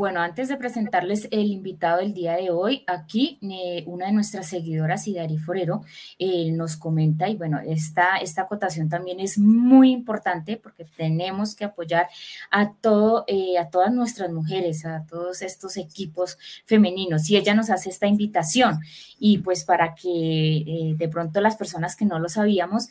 bueno, antes de presentarles el invitado del día de hoy, aquí eh, una de nuestras seguidoras, Idari Forero, eh, nos comenta, y bueno, esta, esta acotación también es muy importante porque tenemos que apoyar a, todo, eh, a todas nuestras mujeres, a todos estos equipos femeninos. Y ella nos hace esta invitación, y pues para que de pronto las personas que no lo sabíamos,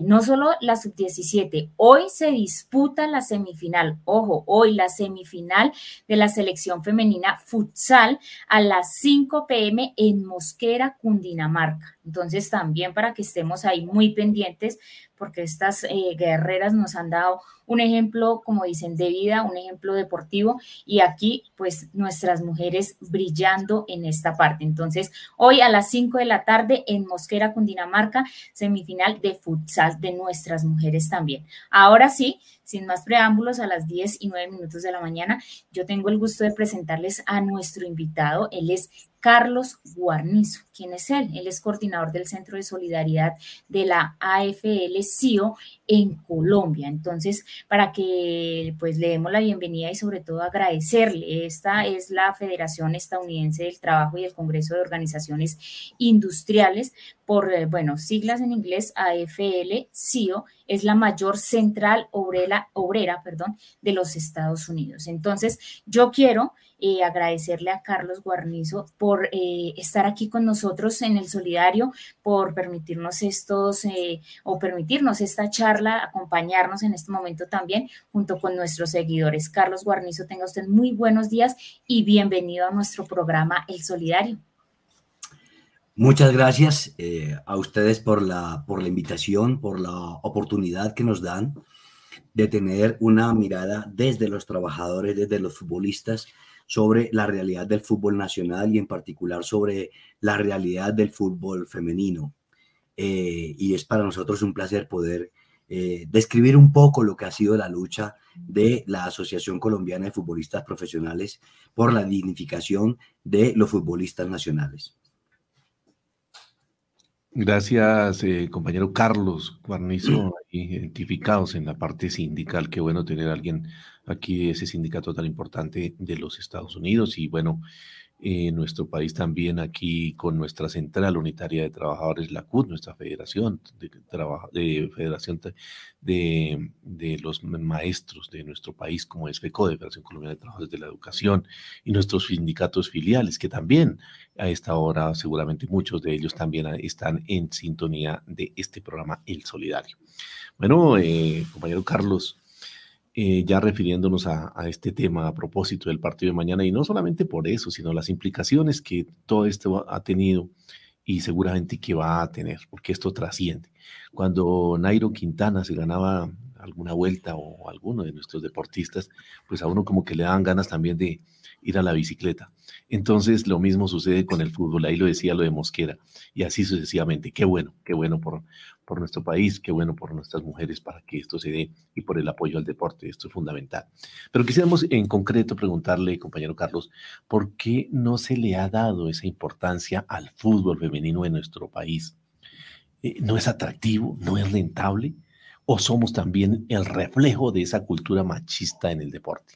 no solo la sub-17, hoy se disputa la semifinal, ojo, hoy la semifinal de la selección femenina futsal a las 5 pm en Mosquera, Cundinamarca. Entonces también para que estemos ahí muy pendientes, porque estas eh, guerreras nos han dado un ejemplo, como dicen, de vida, un ejemplo deportivo, y aquí pues nuestras mujeres brillando en esta parte. Entonces, hoy a las 5 de la tarde en Mosquera, Cundinamarca, semifinal de futsal de nuestras mujeres también. Ahora sí, sin más preámbulos, a las 10 y 9 minutos de la mañana, yo tengo el gusto de presentarles a nuestro invitado. Él es Carlos Guarnizo. ¿Quién es él? Él es coordinador del Centro de Solidaridad de la AFL CIO en Colombia. Entonces, para que pues le demos la bienvenida y sobre todo agradecerle. Esta es la Federación Estadounidense del Trabajo y el Congreso de Organizaciones Industriales, por, eh, bueno, siglas en inglés, AFL CIO, es la mayor central obrera, obrera perdón, de los Estados Unidos. Entonces, yo quiero eh, agradecerle a Carlos Guarnizo por eh, estar aquí con nosotros en el Solidario, por permitirnos estos o permitirnos esta charla, acompañarnos en este momento también junto con nuestros seguidores. Carlos Guarnizo, tenga usted muy buenos días y bienvenido a nuestro programa El Solidario. Muchas gracias a ustedes por la, por la invitación, por la oportunidad que nos dan de tener una mirada desde los trabajadores, desde los futbolistas, sobre la realidad del fútbol nacional y en particular sobre la realidad del fútbol femenino. Eh, y es para nosotros un placer poder eh, describir un poco lo que ha sido la lucha de la Asociación Colombiana de Futbolistas Profesionales por la dignificación de los futbolistas nacionales. Gracias, eh, compañero Carlos Guarnizo, identificados en la parte sindical. Qué bueno tener a alguien aquí de ese sindicato tan importante de los Estados Unidos. Y bueno, en nuestro país también aquí con nuestra Central Unitaria de Trabajadores, la CUT, nuestra Federación de, de Federación de, de, los Maestros de nuestro país, como es FECO, Federación Colombiana de Trabajadores de la Educación, y nuestros sindicatos filiales, que también a esta hora seguramente muchos de ellos también están en sintonía de este programa El Solidario. Bueno, eh, compañero Carlos, eh, ya refiriéndonos a, este tema a propósito del partido de mañana, y no solamente por eso, sino las implicaciones que todo esto ha tenido y seguramente que va a tener, porque esto trasciende. Cuando Nairo Quintana se ganaba alguna vuelta o alguno de nuestros deportistas, pues a uno como que le daban ganas también de ir a la bicicleta. Entonces lo mismo sucede con el fútbol, ahí lo decía lo de Mosquera, y así sucesivamente. Qué bueno, qué bueno por, por nuestro país, qué bueno por nuestras mujeres para que esto se dé y por el apoyo al deporte, esto es fundamental. Pero quisiéramos en concreto preguntarle, compañero Carlos, ¿por qué no se le ha dado esa importancia al fútbol femenino en nuestro país? Eh, ¿No es atractivo? ¿No es rentable? ¿O somos también el reflejo de esa cultura machista en el deporte?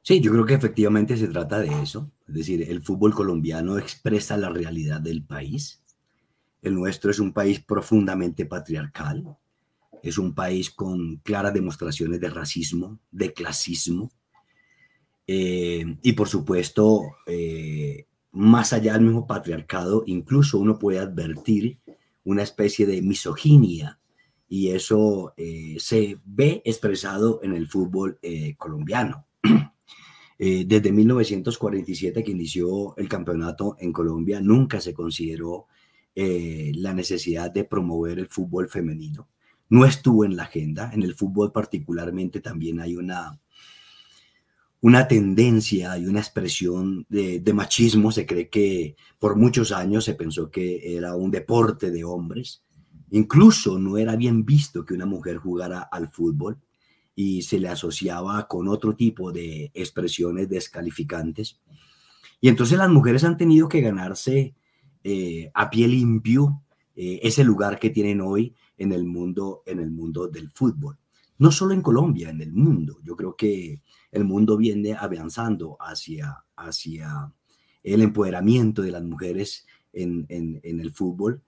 Sí, yo creo que efectivamente se trata de eso. Es decir, el fútbol colombiano expresa la realidad del país. El nuestro es un país profundamente patriarcal. Es un país con claras demostraciones de racismo, de clasismo. Eh, y por supuesto, eh, más allá del mismo patriarcado, incluso uno puede advertir una especie de misoginia y eso eh, se ve expresado en el fútbol colombiano. Eh, desde 1947 que inició el campeonato en Colombia, nunca se consideró eh, la necesidad de promover el fútbol femenino. No estuvo en la agenda. En el fútbol particularmente también hay una, una tendencia y una expresión de, machismo. Se cree que por muchos años se pensó que era un deporte de hombres. Incluso no era bien visto que una mujer jugara al fútbol y se le asociaba con otro tipo de expresiones descalificantes. Y entonces las mujeres han tenido que ganarse eh, a pie limpio eh, ese lugar que tienen hoy en el mundo, en el mundo del fútbol. no solo en Colombia, en el mundo. Yo creo que el mundo viene avanzando hacia, hacia el empoderamiento de las mujeres en, el fútbol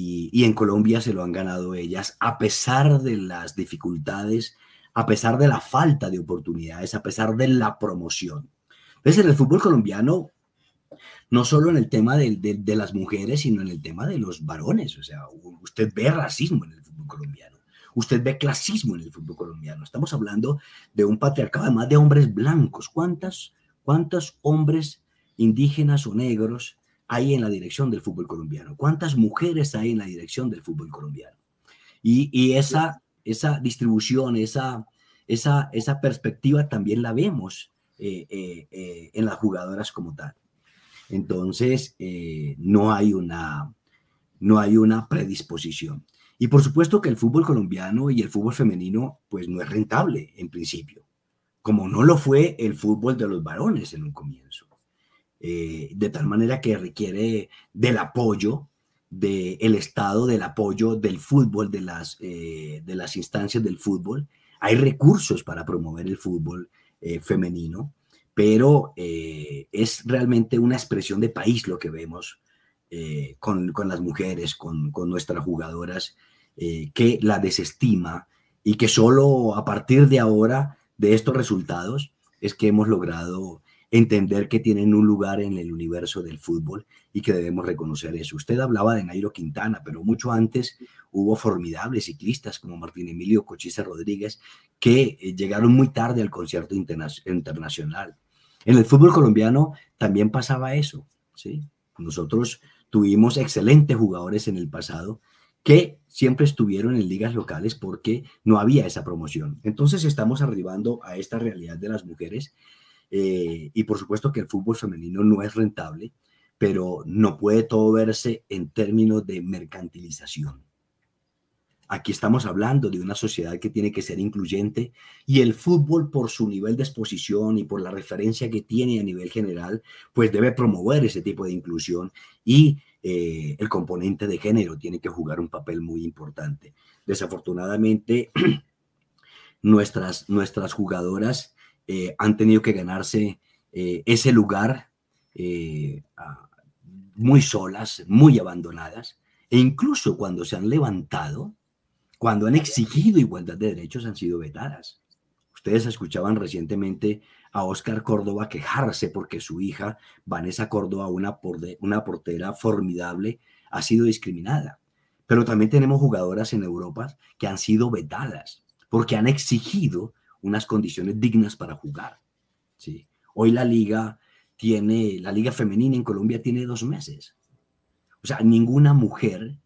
y, en Colombia se lo han ganado ellas a pesar de las dificultades, a pesar de la falta de oportunidades, a pesar de la promoción. Entonces, en el fútbol colombiano, no solo en el tema de, de, las mujeres, sino en el tema de los varones. O sea, usted ve racismo en el fútbol colombiano. Usted ve clasismo en el fútbol colombiano. Estamos hablando de un patriarcado, además de hombres blancos. ¿Cuántas, ¿Cuántos hombres indígenas o negros hay en la dirección del fútbol colombiano? ¿Cuántas mujeres hay en la dirección del fútbol colombiano? Y, y esa, esa distribución, esa, esa, esa perspectiva también la vemos eh, eh, eh, en las jugadoras como tal. Entonces, no, hay una, no hay una predisposición. Y por supuesto que el fútbol colombiano y el fútbol femenino, pues no es rentable en principio, como no lo fue el fútbol de los varones en un comienzo. De tal manera que requiere del apoyo del Estado, del apoyo del fútbol, de las, de las instancias del fútbol. Hay recursos para promover el fútbol eh, femenino, pero eh, es realmente una expresión de país lo que vemos eh, con, las mujeres, con, con nuestras jugadoras, que la desestima y que solo a partir de ahora, de estos resultados, es que hemos logrado entender que tienen un lugar en el universo del fútbol y que debemos reconocer eso. Usted hablaba de Nairo Quintana, pero mucho antes hubo formidables ciclistas como Martín Emilio Cochise Rodríguez que eh, llegaron muy tarde al concierto internacional. En el fútbol colombiano también pasaba eso, ¿sí? Nosotros tuvimos excelentes jugadores en el pasado que siempre estuvieron en ligas locales porque no había esa promoción. Entonces estamos arribando a esta realidad de las mujeres eh, y por supuesto que el fútbol femenino no es rentable, pero no puede todo verse en términos de mercantilización. Aquí estamos hablando de una sociedad que tiene que ser incluyente y el fútbol por su nivel de exposición y por la referencia que tiene a nivel general, pues debe promover ese tipo de inclusión y eh, el componente de género tiene que jugar un papel muy importante. Desafortunadamente, nuestras, nuestras jugadoras eh, han tenido que ganarse eh, ese lugar eh, muy solas, muy abandonadas, e incluso cuando se han levantado, cuando han exigido igualdad de derechos, han sido vetadas. Ustedes escuchaban recientemente a Oscar Córdoba quejarse porque su hija, Vanessa Córdoba, una portera formidable, ha sido discriminada. Pero también tenemos jugadoras en Europa que han sido vetadas porque han exigido unas condiciones dignas para jugar. ¿sí? Hoy la liga tiene, la liga femenina en Colombia tiene dos meses. O sea, ninguna mujer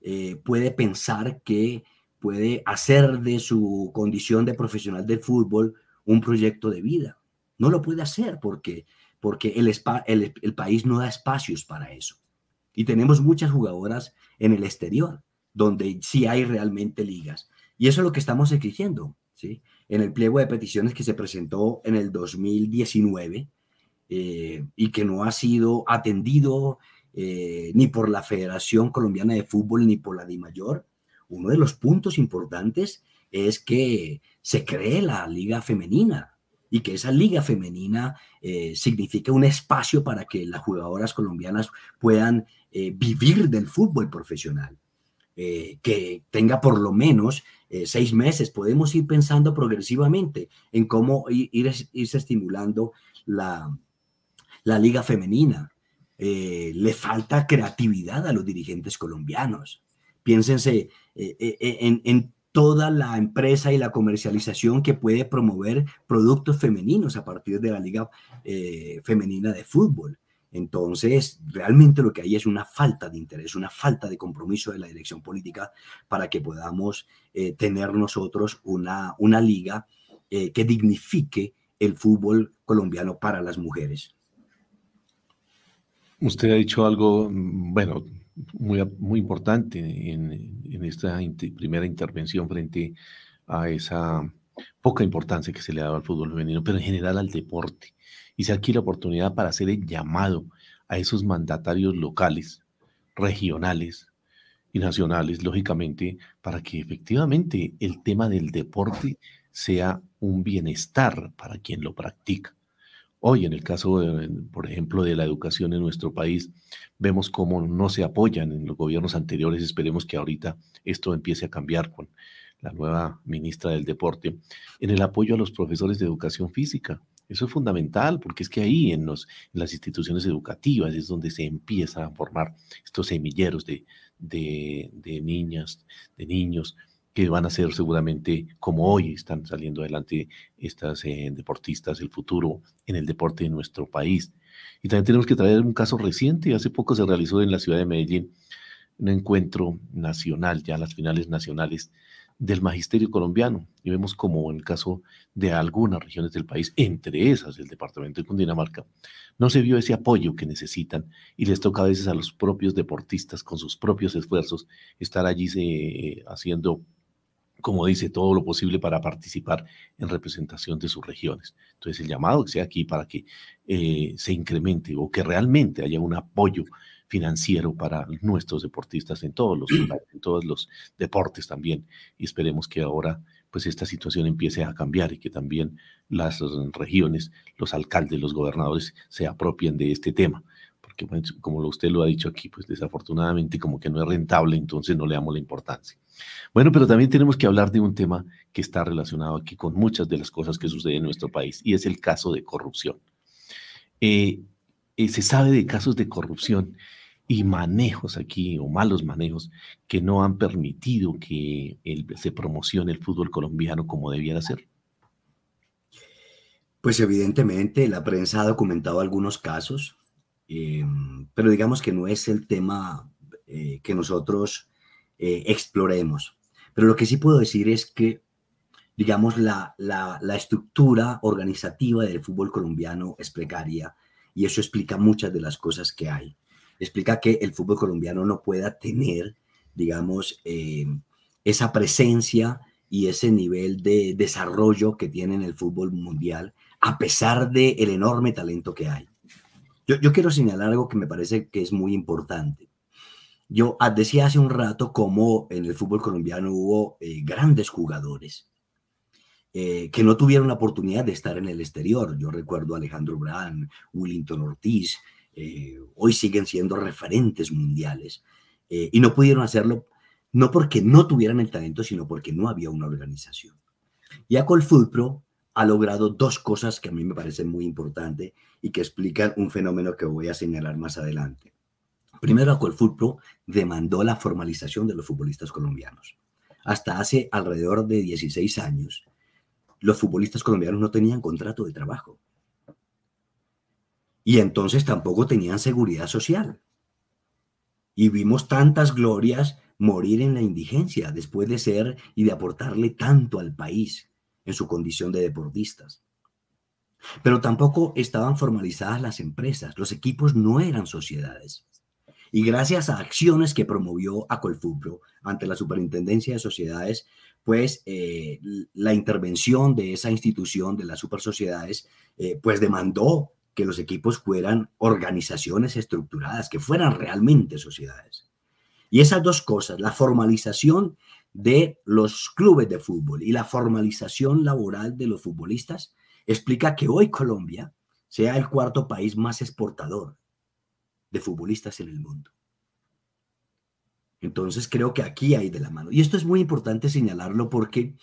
eh, puede pensar que puede hacer de su condición de profesional de fútbol un proyecto de vida. No lo puede hacer porque, porque el, el, el país no da espacios para eso. Y tenemos muchas jugadoras en el exterior, donde sí hay realmente ligas. Y eso es lo que estamos exigiendo. ¿sí? En el pliego de peticiones que se presentó en el 2019 eh, y que no ha sido atendido eh, ni por la Federación Colombiana de Fútbol ni por la DIMAYOR. Uno de los puntos importantes es que se cree la liga femenina y que esa liga femenina eh, signifique un espacio para que las jugadoras colombianas puedan vivir del fútbol profesional. Que tenga por lo menos eh, seis meses. Podemos ir pensando progresivamente en cómo ir, irse estimulando la, la liga femenina. Eh, le falta creatividad a los dirigentes colombianos. Piénsense eh, en, en, toda la empresa y la comercialización que puede promover productos femeninos a partir de la liga femenina de fútbol. Entonces, realmente lo que hay es una falta de interés, una falta de compromiso de la dirección política para que podamos eh, tener nosotros una, una liga eh, que dignifique el fútbol colombiano para las mujeres. Usted ha dicho algo, mm, bueno, muy, muy importante en, esta primera intervención frente a esa poca importancia que se le dado al fútbol femenino, pero en general al deporte y aquí la oportunidad para hacer el llamado a esos mandatarios locales, regionales, y nacionales, lógicamente, para que efectivamente el tema del deporte sea un bienestar para quien lo practica. Hoy, en el caso, por ejemplo, de la educación en nuestro país, vemos cómo no se apoyan en los gobiernos anteriores. Esperemos que ahorita esto empiece a cambiar con la nueva ministra del Deporte, en el apoyo a los profesores de educación física. Eso es fundamental porque es que ahí en, las instituciones educativas es donde se empiezan a formar estos semilleros de, niñas, de niños que van a ser seguramente como hoy están saliendo adelante estas eh, deportistas del futuro en el deporte de nuestro país. Y también tenemos que traer un caso reciente, hace poco se realizó en la ciudad de Medellín un encuentro nacional, ya las finales nacionales del magisterio colombiano. Y vemos como en el caso de algunas regiones del país, entre esas el departamento de Cundinamarca, no se vio ese apoyo que necesitan y les toca a veces a los propios deportistas con sus propios esfuerzos estar allí eh, haciendo como dice, todo lo posible para participar en representación de sus regiones. Entonces, el llamado que sea aquí para que eh, se incremente o que realmente haya un apoyo financiero para nuestros deportistas en todos los en todos los deportes también. Y esperemos que ahora pues esta situación empiece a cambiar y que también las regiones, los alcaldes, los gobernadores se apropien de este tema. Porque pues, como usted lo ha dicho aquí, pues desafortunadamente como que no es rentable, entonces no le damos la importancia. Bueno, pero también tenemos que hablar de un tema que está relacionado aquí con muchas de las cosas que suceden en nuestro país y es el caso de corrupción. Eh, eh, se sabe de casos de corrupción y manejos aquí o malos manejos que no han permitido que se promocione el fútbol colombiano como debiera ser. Pues evidentemente la prensa ha documentado algunos casos, eh, pero digamos que no es el tema que nosotros eh, exploremos. Pero lo que sí puedo decir es que, digamos, la, la, estructura organizativa del fútbol colombiano es precaria y eso explica muchas de las cosas que hay. Explica que el fútbol colombiano no pueda tener, digamos, eh, esa presencia y ese nivel de desarrollo que tiene en el fútbol mundial, a pesar del el enorme talento que hay. Yo, yo, quiero señalar algo que me parece que es muy importante. Yo decía hace un rato cómo en el fútbol colombiano hubo eh, grandes jugadores eh, que no tuvieron la oportunidad de estar en el exterior. Yo recuerdo a Alejandro Brand, Willington Ortiz, eh, hoy siguen siendo referentes mundiales y no pudieron hacerlo no porque no tuvieran el talento, sino porque no había una organización. Y Pro ha logrado dos cosas que a mí me parecen muy importantes y que explican un fenómeno que voy a señalar más adelante. Primero, Pro demandó la formalización de los futbolistas colombianos. Hasta hace alrededor de 16 años, los futbolistas colombianos no tenían contrato de trabajo. Y entonces tampoco tenían seguridad social. Y vimos tantas glorias morir en la indigencia después de ser y de aportarle tanto al país en su condición de deportistas. Pero tampoco estaban formalizadas las empresas, los equipos no eran sociedades. Y gracias a acciones que promovió Acolfupro ante la Superintendencia de Sociedades, pues eh, la intervención de esa institución de las supersociedades, eh, pues demandó que los equipos fueran organizaciones estructuradas, que fueran realmente sociedades. Y esas dos cosas, la formalización de los clubes de fútbol y la formalización laboral de los futbolistas, explica que hoy Colombia sea el cuarto país más exportador de futbolistas en el mundo. Entonces creo que aquí hay de la mano. Y esto es muy importante señalarlo porque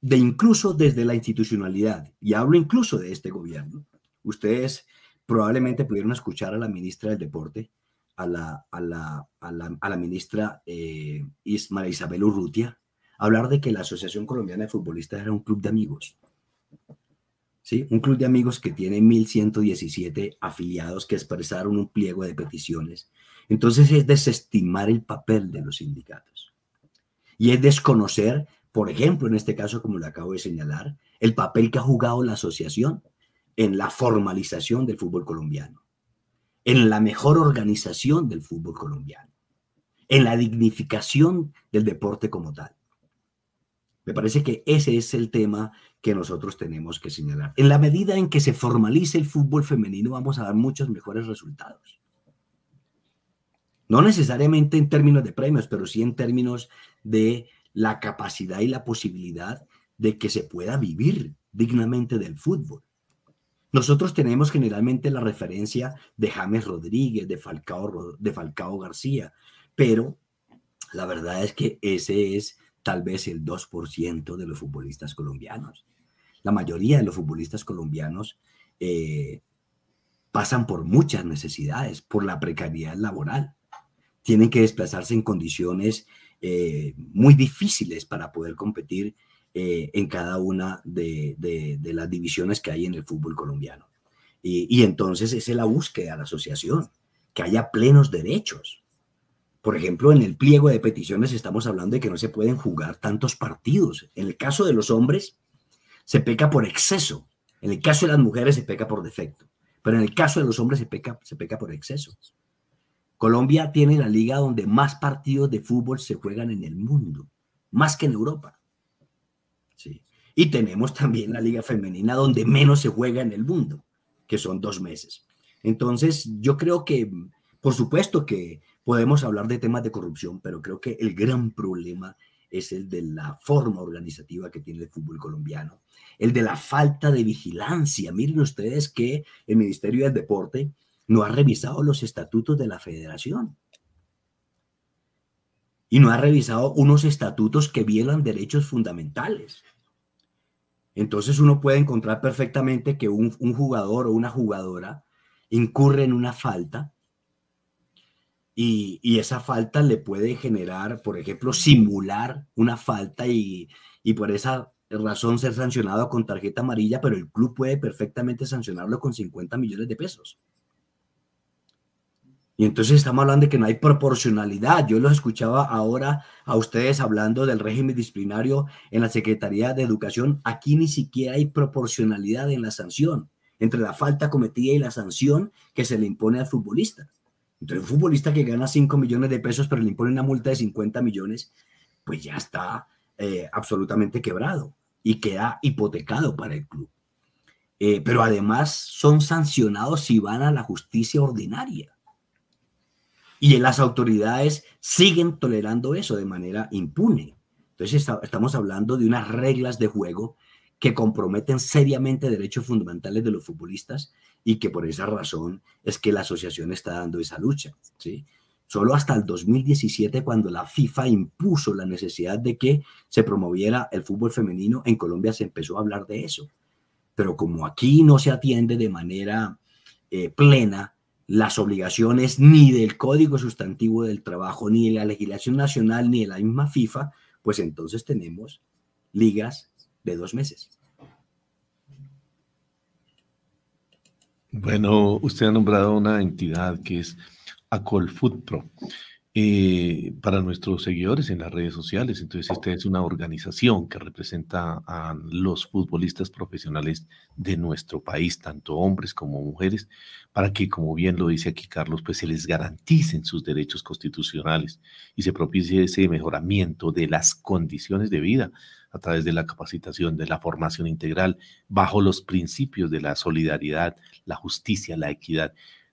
de incluso desde la institucionalidad, y hablo incluso de este gobierno, ustedes probablemente pudieron escuchar a la ministra del Deporte, a la, a la, a la, ministra eh, Isabel Urrutia, hablar de que la Asociación Colombiana de Futbolistas era un club de amigos. Un club de amigos que tiene 1.117 afiliados que expresaron un pliego de peticiones. Entonces es desestimar el papel de los sindicatos. Y es desconocer, por ejemplo, en este caso, como lo acabo de señalar, el papel que ha jugado la asociación en la formalización del fútbol colombiano, en la mejor organización del fútbol colombiano, en la dignificación del deporte como tal. Me parece que ese es el tema que nosotros tenemos que señalar. En la medida en que se formalice el fútbol femenino, vamos a dar muchos mejores resultados. No necesariamente en términos de premios, pero sí en términos de la capacidad y la posibilidad de que se pueda vivir dignamente del fútbol. Nosotros tenemos generalmente la referencia de James Rodríguez, de Falcao, de Falcao García, pero la verdad es que ese es tal vez el 2% de los futbolistas colombianos. La mayoría de los futbolistas colombianos eh, pasan por muchas necesidades, por la precariedad laboral. Tienen que desplazarse en condiciones eh, muy difíciles para poder competir eh, en cada una de, las divisiones que hay en el fútbol colombiano. Y, entonces es la búsqueda de la asociación, que haya plenos derechos. Por ejemplo, en el pliego de peticiones estamos hablando de que no se pueden jugar tantos partidos. En el caso de los hombres, se peca por exceso. En el caso de las mujeres, se peca por defecto. Pero en el caso de los hombres, se peca, se peca por exceso. Colombia tiene la liga donde más partidos de fútbol se juegan en el mundo, más que en Europa. Y tenemos también la liga femenina donde menos se juega en el mundo, que son dos meses. Entonces, yo creo que, por supuesto que podemos hablar de temas de corrupción, pero creo que el gran problema es el de la forma organizativa que tiene el fútbol colombiano, el de la falta de vigilancia. Miren ustedes que el Ministerio del Deporte no ha revisado los estatutos de la federación y no ha revisado unos estatutos que violan derechos fundamentales. Entonces uno puede encontrar perfectamente que un, jugador o una jugadora incurre en una falta y, esa falta le puede generar, por ejemplo, simular una falta y, por esa razón ser sancionado con tarjeta amarilla, pero el club puede perfectamente sancionarlo con 50 millones de pesos. Y entonces estamos hablando de que no hay proporcionalidad. Yo los escuchaba ahora a ustedes hablando del régimen disciplinario en la Secretaría de Educación. Aquí ni siquiera hay proporcionalidad en la sanción entre la falta cometida y la sanción que se le impone al futbolista. Entonces, un futbolista que gana 5 millones de pesos, pero le impone una multa de 50 millones, pues ya está eh, absolutamente quebrado y queda hipotecado para el club. Eh, pero además son sancionados si van a la justicia ordinaria. Y las autoridades siguen tolerando eso de manera impune. Entonces estamos hablando de unas reglas de juego que comprometen seriamente derechos fundamentales de los futbolistas y que por esa razón es que la asociación está dando esa lucha. ¿sí? Solo hasta el 2017, cuando la FIFA impuso la necesidad de que se promoviera el fútbol femenino, en Colombia se empezó a hablar de eso. Pero como aquí no se atiende de manera eh, plena las obligaciones ni del Código Sustantivo del Trabajo, ni de la legislación nacional, ni de la misma FIFA, pues entonces tenemos ligas de dos meses. Bueno, usted ha nombrado una entidad que es Acol Pro. Eh, para nuestros seguidores en las redes sociales. Entonces, esta es una organización que representa a los futbolistas profesionales de nuestro país, tanto hombres como mujeres, para que, como bien lo dice aquí Carlos, pues se les garanticen sus derechos constitucionales y se propicie ese mejoramiento de las condiciones de vida a través de la capacitación, de la formación integral, bajo los principios de la solidaridad, la justicia, la equidad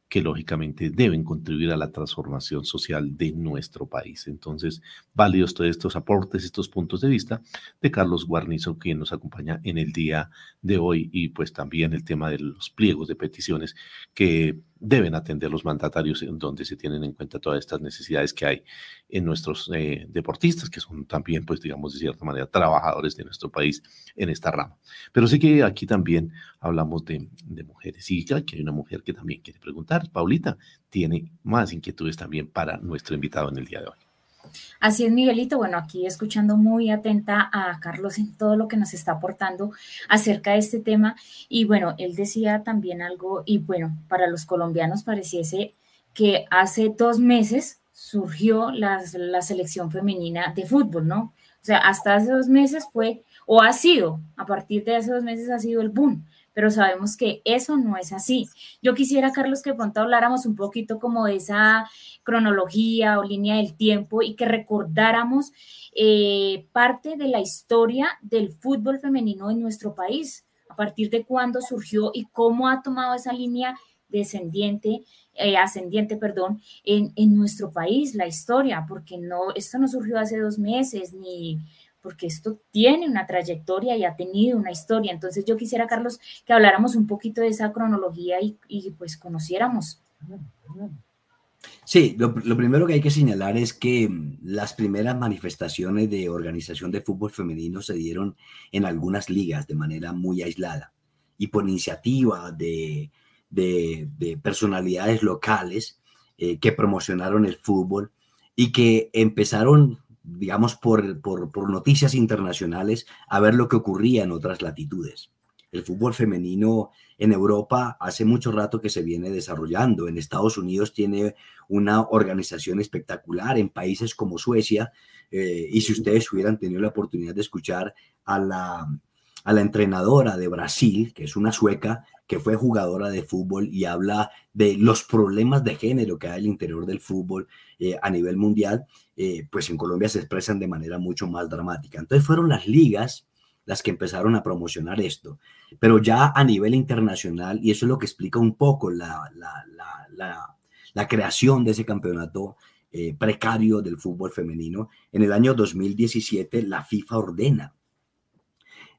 que lógicamente deben contribuir a la transformación social de nuestro país. Entonces, válidos todos estos aportes, estos puntos de vista de Carlos Guarnizo, quien nos acompaña en el día de hoy, y pues también el tema de los pliegos de peticiones que deben atender los mandatarios en donde se tienen en cuenta todas estas necesidades que hay en nuestros eh, deportistas, que son también, pues digamos, de cierta manera, trabajadores de nuestro país en esta rama. Pero sí que aquí también hablamos de, mujeres y aquí hay una mujer que también quiere preguntar. Paulita tiene más inquietudes también para nuestro invitado en el día de hoy. Así es, Miguelito. Bueno, aquí escuchando muy atenta a Carlos en todo lo que nos está aportando acerca de este tema. Y bueno, él decía también algo, y bueno, para los colombianos pareciese que hace dos meses surgió la, la selección femenina de fútbol, ¿no? O sea, hasta hace dos meses fue, o ha sido, a partir de hace dos meses ha sido el boom pero sabemos que eso no es así. Yo quisiera, Carlos, que pronto habláramos un poquito como de esa cronología o línea del tiempo y que recordáramos eh, parte de la historia del fútbol femenino en nuestro país, a partir de cuándo surgió y cómo ha tomado esa línea descendiente, eh, ascendiente, perdón, en, en, nuestro país, la historia, porque no, esto no surgió hace dos meses, ni porque esto tiene una trayectoria y ha tenido una historia. Entonces yo quisiera, Carlos, que habláramos un poquito de esa cronología y, pues conociéramos. Sí, lo, primero que hay que señalar es que mm, las primeras manifestaciones de organización de fútbol femenino se dieron en algunas ligas de manera muy aislada y por iniciativa de, de, de personalidades locales eh, que promocionaron el fútbol y que empezaron, digamos, por, por, noticias internacionales a ver lo que ocurría en otras latitudes. El fútbol femenino en Europa hace mucho rato que se viene desarrollando. En Estados Unidos tiene una organización espectacular, en países como Suecia. Eh, y si ustedes hubieran tenido la oportunidad de escuchar a la, a la entrenadora de Brasil, que es una sueca, que fue jugadora de fútbol y habla de los problemas de género que hay al interior del fútbol eh, a nivel mundial, eh, pues en Colombia se expresan de manera mucho más dramática. Entonces fueron las ligas las que empezaron a promocionar esto. Pero ya a nivel internacional, y eso es lo que explica un poco la, la, creación de ese campeonato eh, precario del fútbol femenino, en el año 2017 la FIFA ordena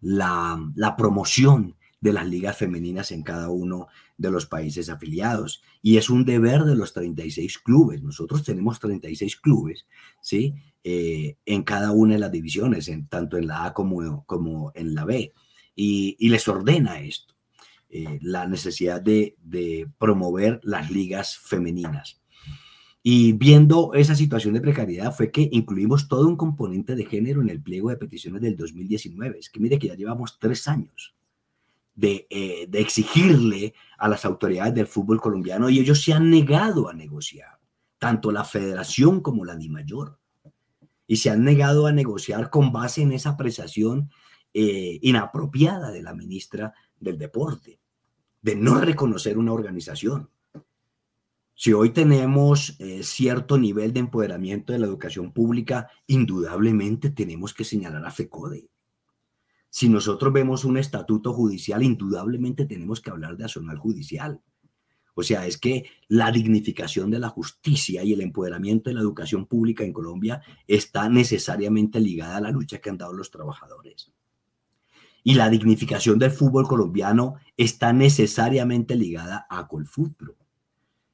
la, la promoción de las ligas femeninas en cada uno de los países afiliados. Y es un deber de los 36 clubes. Nosotros tenemos 36 clubes, ¿sí? Eh, en cada una de las divisiones, en, tanto en la A como, como en la B. Y, les ordena esto, eh, la necesidad de, de promover las ligas femeninas. Y viendo esa situación de precariedad fue que incluimos todo un componente de género en el pliego de peticiones del 2019. Es que mire que ya llevamos tres años eh, de, exigirle a las autoridades del fútbol colombiano y ellos se han negado a negociar, tanto la federación como la DIMAYOR. Y se han negado a negociar con base en esa apreciación eh, inapropiada de la ministra del Deporte, de no reconocer una organización. Si hoy tenemos eh, cierto nivel de empoderamiento de la educación pública, indudablemente tenemos que señalar a FECODE si nosotros vemos un estatuto judicial, indudablemente tenemos que hablar de accional judicial. O sea, es que la dignificación de la justicia y el empoderamiento de la educación pública en Colombia está necesariamente ligada a la lucha que han dado los trabajadores. Y la dignificación del fútbol colombiano está necesariamente ligada a Colfutro.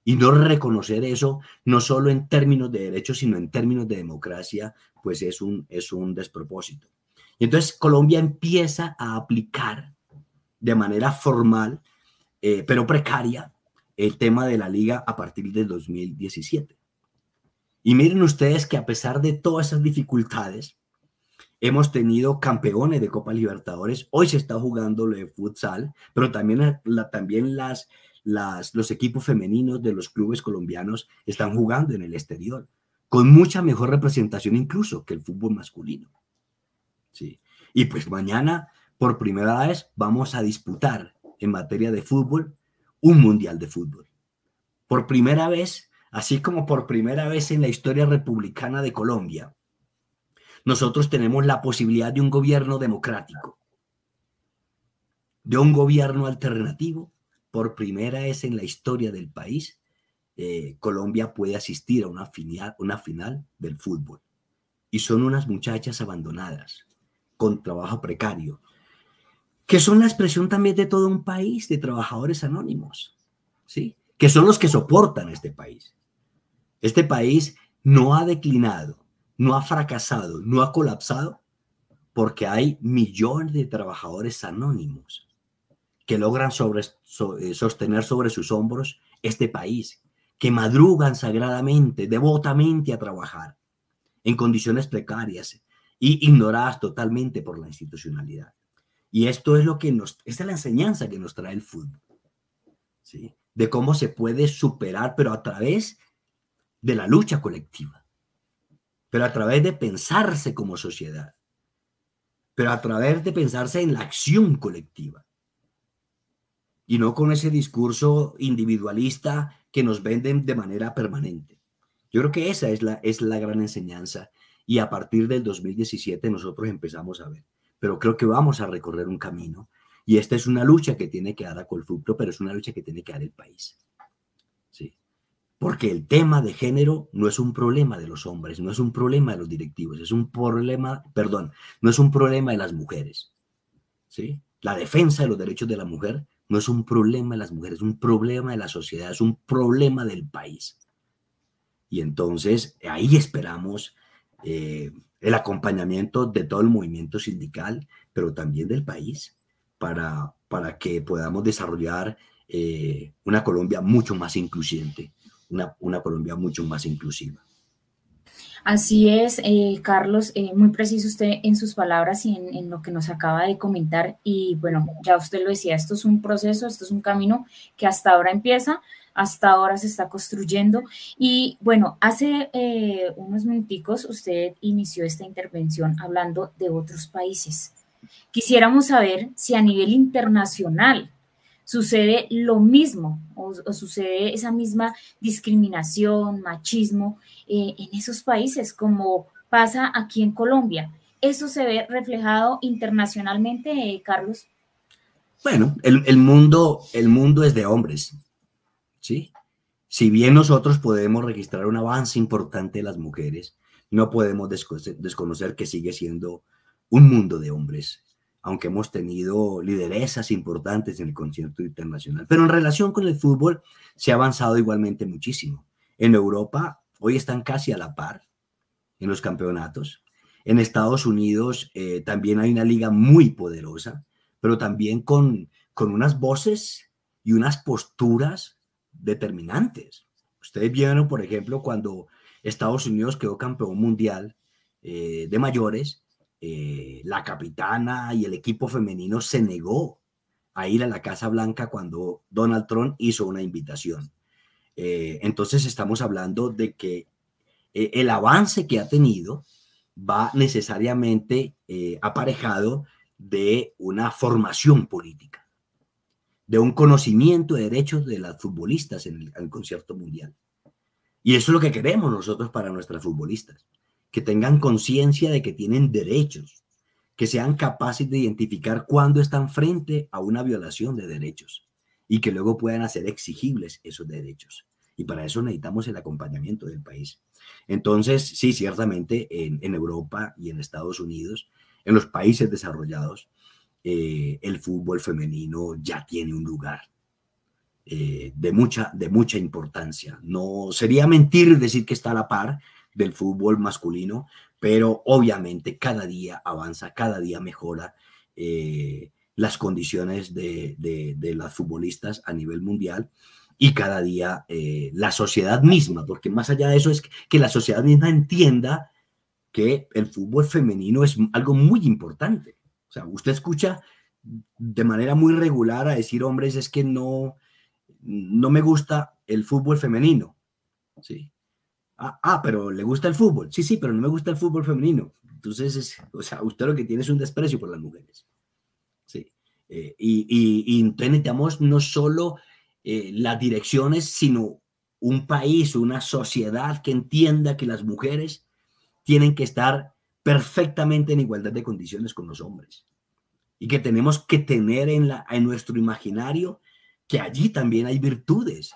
Y no reconocer eso, no solo en términos de derechos, sino en términos de democracia, pues es un, es un despropósito. Y entonces Colombia empieza a aplicar de manera formal, eh, pero precaria, el tema de la liga a partir del 2017. Y miren ustedes que a pesar de todas esas dificultades, hemos tenido campeones de Copa Libertadores. Hoy se está jugando lo de futsal, pero también, también las, las, los equipos femeninos de los clubes colombianos están jugando en el exterior, con mucha mejor representación incluso que el fútbol masculino. Sí. Y pues mañana, por primera vez, vamos a disputar en materia de fútbol un mundial de fútbol. Por primera vez, así como por primera vez en la historia republicana de Colombia, nosotros tenemos la posibilidad de un gobierno democrático, de un gobierno alternativo. Por primera vez en la historia del país, eh, Colombia puede asistir a una final, una final del fútbol. Y son unas muchachas abandonadas, con trabajo precario, que son la expresión también de todo un país de trabajadores anónimos, ¿sí? que son los que soportan este país. Este país no ha declinado, no ha fracasado, no ha colapsado, porque hay millones de trabajadores anónimos que logran eh, sostener sobre sus hombros este país, que madrugan sagradamente, devotamente a trabajar en condiciones precarias, y ignoradas totalmente por la institucionalidad. Y esto es lo que nos, es la enseñanza que nos trae el fútbol, ¿sí? De cómo se puede superar, pero a través de la lucha colectiva, pero a través de pensarse como sociedad, pero a través de pensarse en la acción colectiva y no con ese discurso individualista que nos venden de manera permanente. Yo creo que esa es la, es la gran enseñanza y a partir del 2017 nosotros empezamos a ver. Pero creo que vamos a recorrer un camino y esta es una lucha que tiene que dar a Colfutro, pero es una lucha que tiene que dar el país. ¿sí? Porque el tema de género no es un problema de los hombres, no es un problema de los directivos, es un problema, perdón, no es un problema de las mujeres, ¿sí? La defensa de los derechos de la mujer no es un problema de las mujeres, es un problema de la sociedad, es un problema del país. Y entonces ahí esperamos eh, el acompañamiento de todo el movimiento sindical, pero también del país, para, para que podamos desarrollar eh, una Colombia mucho más incluyente, una, una Colombia mucho más inclusiva. Así es, eh, Carlos, eh, muy preciso usted en sus palabras y en, lo que nos acaba de comentar. Y bueno, ya usted lo decía, esto es un proceso, esto es un camino que hasta ahora empieza, hasta ahora se está construyendo. Y bueno, hace unos minuticos usted inició esta intervención hablando de otros países. Quisiéramos saber si a nivel internacional sucede lo mismo o, sucede esa misma discriminación, machismo eh, en esos países como pasa aquí en Colombia. ¿Eso se ve reflejado internacionalmente, eh, Carlos? Bueno, el, mundo, el mundo es de hombres, ¿sí? Si bien nosotros podemos registrar un avance importante de las mujeres, no podemos desconocer que sigue siendo un mundo de hombres aunque hemos tenido lideresas importantes en el concierto internacional. Pero en relación con el fútbol, se ha avanzado igualmente muchísimo. En Europa, hoy están casi a la par en los campeonatos. En Estados Unidos eh, también hay una liga muy poderosa, pero también con, con unas voces y unas posturas determinantes. Ustedes vieron, por ejemplo, cuando Estados Unidos quedó campeón mundial eh, de mayores, eh, la capitana y el equipo femenino se negó a ir a la Casa Blanca cuando Donald Trump hizo una invitación. Eh, entonces estamos hablando de que eh, el avance que ha tenido va necesariamente aparejado de una formación política, de un conocimiento de derechos de las futbolistas en el concierto mundial. Y eso es lo que queremos nosotros para nuestras futbolistas que tengan conciencia de que tienen derechos, que sean capaces de identificar cuándo están frente a una violación de derechos y que luego puedan hacer exigibles esos derechos. Y para eso necesitamos el acompañamiento del país. Entonces, sí, ciertamente en, Europa y en Estados Unidos, en los países desarrollados, eh, el fútbol femenino ya tiene un lugar eh, de, mucha, de mucha importancia. No sería mentir decir que está a la par, del fútbol masculino, pero obviamente cada día avanza, cada día mejora eh, las condiciones de, las futbolistas a nivel mundial y cada día eh, la sociedad misma, porque más allá de eso es que la sociedad misma entienda que el fútbol femenino es algo muy importante. O sea, usted escucha de manera muy regular a decir, hombres, es que no, no me gusta el fútbol femenino. Sí. Ah, ah, pero le gusta el fútbol. Sí, sí, pero no me gusta el fútbol femenino. Entonces, es, o sea, usted lo que tiene es un desprecio por las mujeres. Sí. Eh, y, y, y, necesitamos no solo eh, las direcciones, sino un país, una sociedad que entienda que las mujeres tienen que estar perfectamente en igualdad de condiciones con los hombres. Y que tenemos que tener en nuestro imaginario que allí también hay virtudes.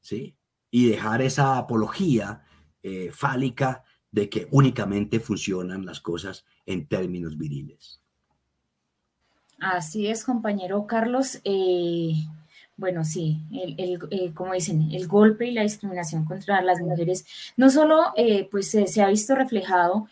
¿sí? Y dejar esa apología eh, fálica de que únicamente funcionan las cosas en términos viriles. Así es, compañero Carlos. Eh, bueno, sí, el, eh, como dicen, el golpe y la discriminación contra las mujeres no solo pues se ha visto reflejado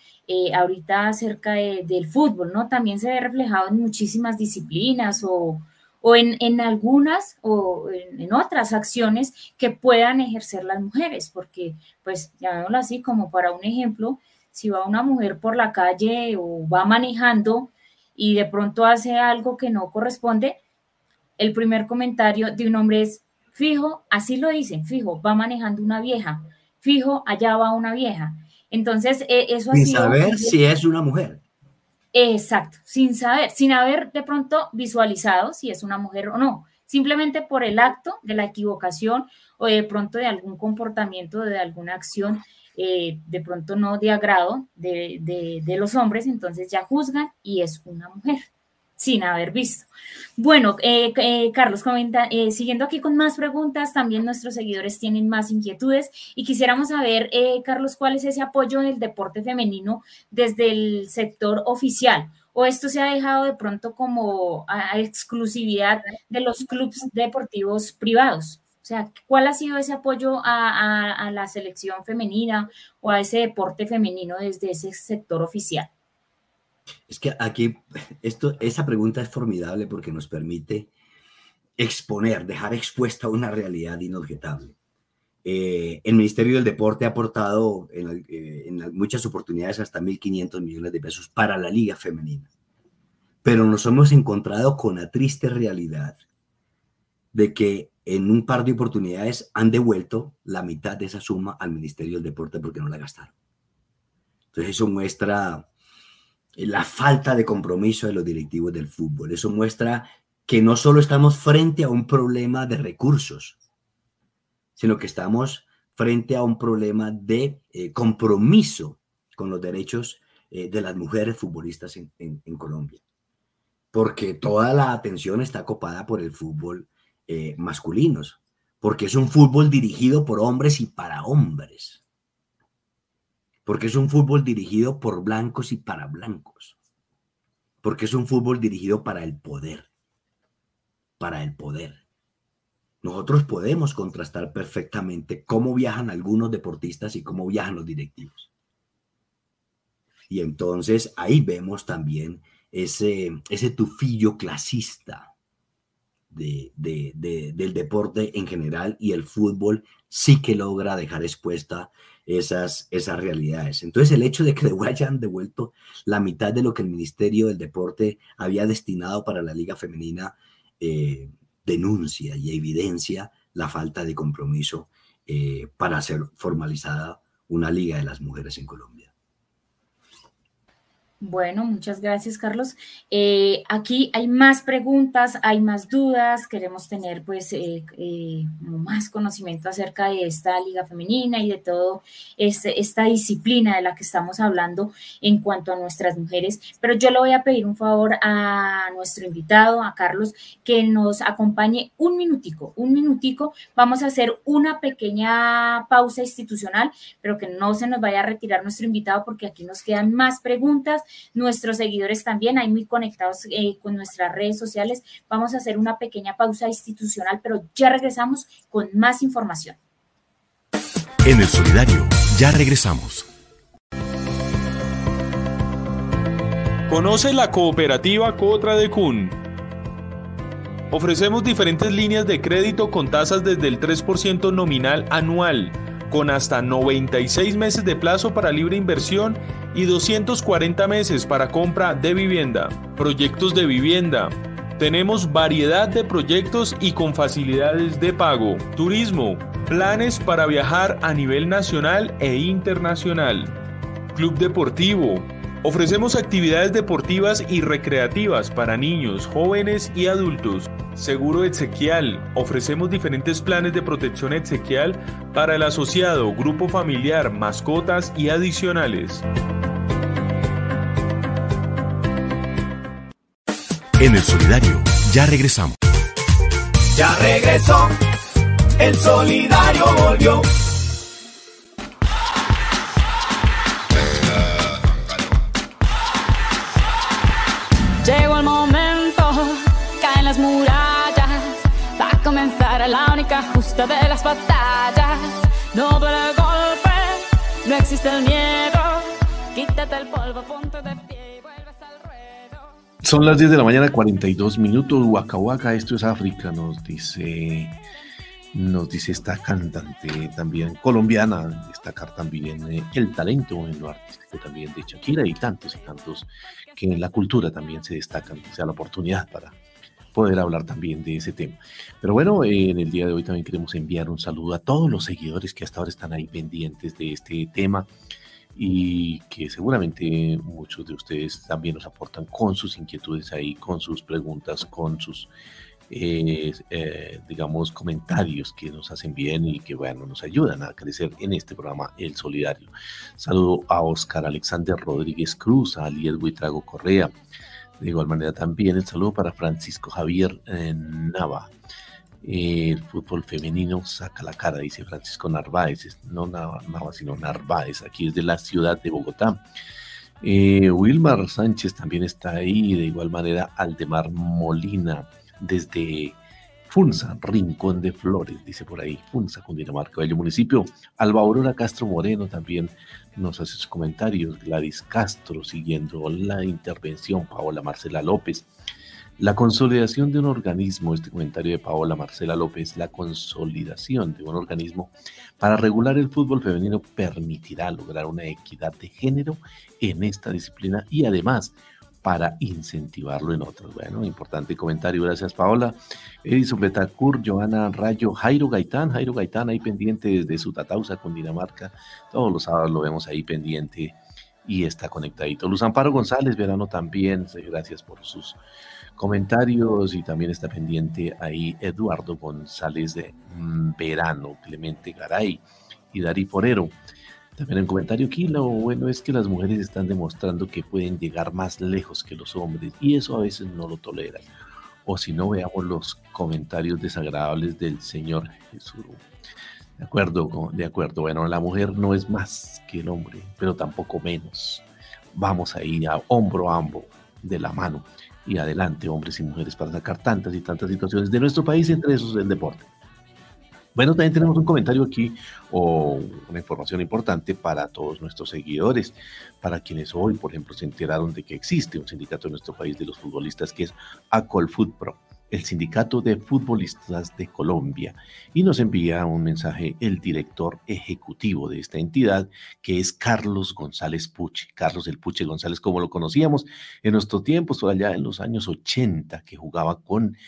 ahorita acerca del fútbol, ¿no? También se ve reflejado en muchísimas disciplinas o, o en, algunas o en, otras acciones que puedan ejercer las mujeres, porque pues llamémoslo así como para un ejemplo, si va una mujer por la calle o va manejando y de pronto hace algo que no corresponde, el primer comentario de un hombre es, fijo, así lo dicen, fijo, va manejando una vieja, fijo, allá va una vieja. Entonces, e, eso ha Sin saber si es una mujer. Exacto, sin saber, sin haber de pronto visualizado si es una mujer o no, simplemente por el acto de la equivocación o de pronto de algún comportamiento, de alguna acción eh, de pronto no de agrado de, de, los hombres, entonces ya juzgan y es una mujer, sin haber visto. Bueno, eh, eh, Carlos comenta, eh, siguiendo aquí con más preguntas, también nuestros seguidores tienen más inquietudes y quisiéramos saber, Carlos, cuál es ese apoyo del deporte femenino desde el sector oficial o esto se ha dejado de pronto como a exclusividad de los clubes deportivos privados. O sea, ¿cuál ha sido ese apoyo a, la selección femenina o a ese deporte femenino desde ese sector oficial? Es que aquí esto, esa pregunta es formidable porque nos permite exponer, dejar expuesta una realidad inobjetable. Eh, el Ministerio del Deporte ha aportado en, eh, muchas oportunidades hasta 1.500 millones de pesos para la liga femenina. Pero nos hemos encontrado con la triste realidad de que en un par de oportunidades han devuelto la mitad de esa suma al Ministerio del Deporte porque no la gastaron. Entonces eso muestra la falta de compromiso de los directivos del fútbol. Eso muestra que no solo estamos frente a un problema de recursos, sino que estamos frente a un problema de eh, compromiso con los derechos eh, de las mujeres futbolistas en, Colombia. Porque toda la atención está copada por el fútbol eh, masculinos, porque es un fútbol dirigido por hombres y para hombres, porque es un fútbol dirigido por blancos y para blancos, porque es un fútbol dirigido para el poder, para el poder. Nosotros podemos contrastar perfectamente cómo viajan algunos deportistas y cómo viajan los directivos. Y entonces ahí vemos también ese, ese tufillo clasista del deporte en general y el fútbol sí que logra dejar expuesta esas, esas realidades. Entonces el hecho de que de hayan devuelto la mitad de lo que el Ministerio del Deporte había destinado para la liga femenina eh, denuncia y evidencia la falta de compromiso eh, para hacer formalizada una liga de las mujeres en Colombia. Bueno, muchas gracias, Carlos. Eh, aquí hay más preguntas, hay más dudas, queremos tener pues eh, eh, más conocimiento acerca de esta liga femenina y de todo este, esta disciplina de la que estamos hablando en cuanto a nuestras mujeres. Pero yo le voy a pedir un favor a nuestro invitado, a Carlos, que nos acompañe un minutico, un minutico. Vamos a hacer una pequeña pausa institucional, pero que no se nos vaya a retirar nuestro invitado porque aquí nos quedan más preguntas nuestros seguidores también, hay muy conectados eh, con nuestras redes sociales. Vamos a hacer una pequeña pausa institucional, pero ya regresamos con más información. En el Solidario, ya regresamos. Conoce la cooperativa Cotra de Kun. Ofrecemos diferentes líneas de crédito con tasas desde el 3% nominal anual con hasta 96 meses de plazo para libre inversión y 240 meses para compra de vivienda. Proyectos de vivienda. Tenemos variedad de proyectos y con facilidades de pago. Turismo. Planes para viajar a nivel nacional e internacional. Club deportivo Ofrecemos actividades deportivas y recreativas para niños, jóvenes y adultos. Seguro Exequial. Ofrecemos diferentes planes de protección exequial para el asociado, grupo familiar, mascotas y adicionales. En el Solidario, ya regresamos. Ya regresó. El Solidario volvió. La única justa de las batallas. No duele el golpe, no existe el miedo. Quítate el polvo, ponte de pie y vuelves al ruedo. Son las 10 de la mañana, 42 minutos. Waka Waka, esto es África, nos dice. Nos dice esta cantante también colombiana, destacar también eh, el talento en lo artístico también de Shakira y tantos y tantos que en la cultura también se destacan, sea la oportunidad para poder hablar también de ese tema. Pero bueno, en el día de hoy también queremos enviar un saludo a todos los seguidores que hasta ahora están ahí pendientes de este tema y que seguramente muchos de ustedes también nos aportan con sus inquietudes ahí, con sus preguntas, con sus, eh, eh, digamos, comentarios que nos hacen bien y que, bueno, nos ayudan a crecer en este programa El Solidario. Saludo a Oscar Alexander Rodríguez Cruz, a Alied Buitrago Correa, De igual manera también el saludo para Francisco Javier eh, Nava. el fútbol femenino saca la cara, dice Francisco Narváez, no Nava, sino Narváez, aquí es de la ciudad de Bogotá. Eh, Wilmar Sánchez también está ahí, de igual manera Aldemar Molina, desde Funza, Rincón de Flores, dice por ahí, Funza, Cundinamarca, Bello Municipio. Alba Aurora Castro Moreno también nos hace sus comentarios. Gladys Castro siguiendo la intervención. Paola Marcela López. La consolidación de un organismo, este comentario de Paola Marcela López, la consolidación de un organismo para regular el fútbol femenino permitirá lograr una equidad de género en esta disciplina y además para incentivarlo en otros. Bueno, importante comentario, gracias Paola. Edison Betacur, Joana Rayo, Jairo Gaitán, Jairo Gaitán ahí pendiente desde su Tatausa con Dinamarca. Todos los sábados lo vemos ahí pendiente y está conectadito. Luz Amparo González, verano también, gracias por sus comentarios y también está pendiente ahí Eduardo González de mm, Verano, Clemente Garay y Dari Forero. También en comentario aquí, lo bueno es que las mujeres están demostrando que pueden llegar más lejos que los hombres y eso a veces no lo toleran. O si no, veamos los comentarios desagradables del señor Jesús. De acuerdo, de acuerdo. Bueno, la mujer no es más que el hombre, pero tampoco menos. Vamos ahí a hombro a hombro, de la mano y adelante, hombres y mujeres, para sacar tantas y tantas situaciones de nuestro país, entre esos el deporte. Bueno, también tenemos un comentario aquí o una información importante para todos nuestros seguidores, para quienes hoy, por ejemplo, se enteraron de que existe un sindicato en nuestro país de los futbolistas que es Pro, el sindicato de futbolistas de Colombia. Y nos envía un mensaje el director ejecutivo de esta entidad, que es Carlos González Puche. Carlos el Puche González, como lo conocíamos en nuestros tiempos, por allá en los años 80, que jugaba con